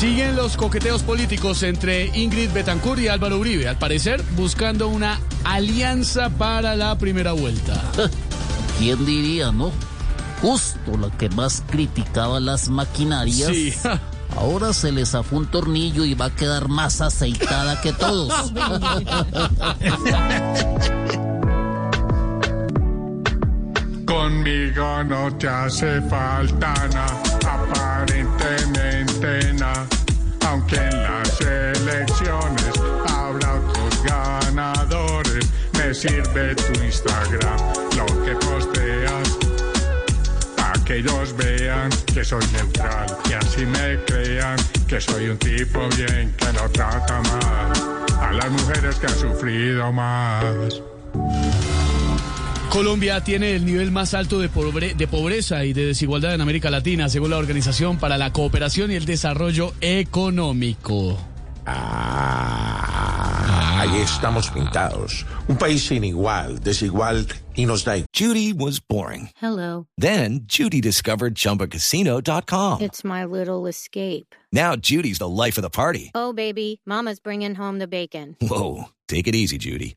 Siguen los coqueteos políticos entre Ingrid Betancourt y Álvaro Uribe, al parecer buscando una alianza para la primera vuelta. ¿Quién diría, no? Justo la que más criticaba las maquinarias. Sí. Ahora se les zafó un tornillo y va a quedar más aceitada que todos. Conmigo no te hace falta nada, aparentemente Instagram, lo que posteas que ellos vean que soy neutral y así me crean que soy un tipo bien que no trata mal a las mujeres que han sufrido más. Colombia tiene el nivel más alto de, pobre, de, pobreza y de desigualdad en América Latina, según la Organización para la Cooperación y el Desarrollo Económico. Ah, ahí estamos pintados. Un país sin igual, desigual y nos da. Judy was boring. Hello. Then Judy discovered ChumbaCasino.com. It's my little escape. Now Judy's the life of the party. Oh, baby, Mama's bringing home the bacon. Whoa, take it easy, Judy.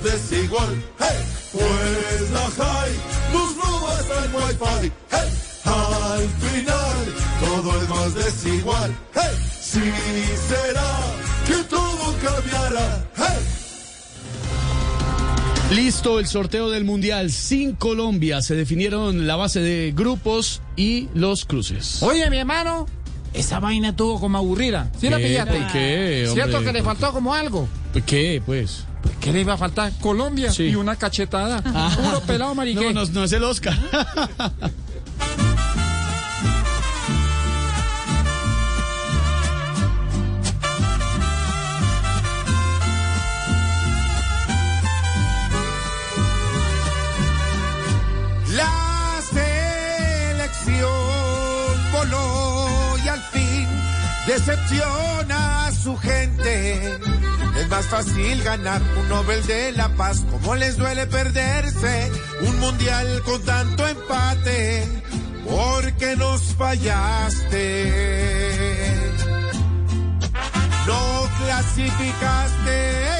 Más desigual. Hey, pues la high nos roba hasta el wifi. Hey, al final todo es más desigual. Hey, sí será que todo cambiará. Hey. Listo el sorteo del Mundial sin Colombia. Se definieron la base de grupos y los cruces. Oye, mi hermano, esa vaina estuvo como aburrida. ¿Sí la ¿Qué? pillaste? ¿Por qué, ¿Cierto hombre? que le faltó como algo? ¿Qué, pues? ¿Qué le iba a faltar? Colombia Sí. y una cachetada. Puro pelado mariqué. No, no, no es el Oscar. La selección voló y al fin decepciona a su gente. Más fácil ganar un Nobel de la Paz, como les duele perderse un mundial con tanto empate, porque nos fallaste. No clasificaste.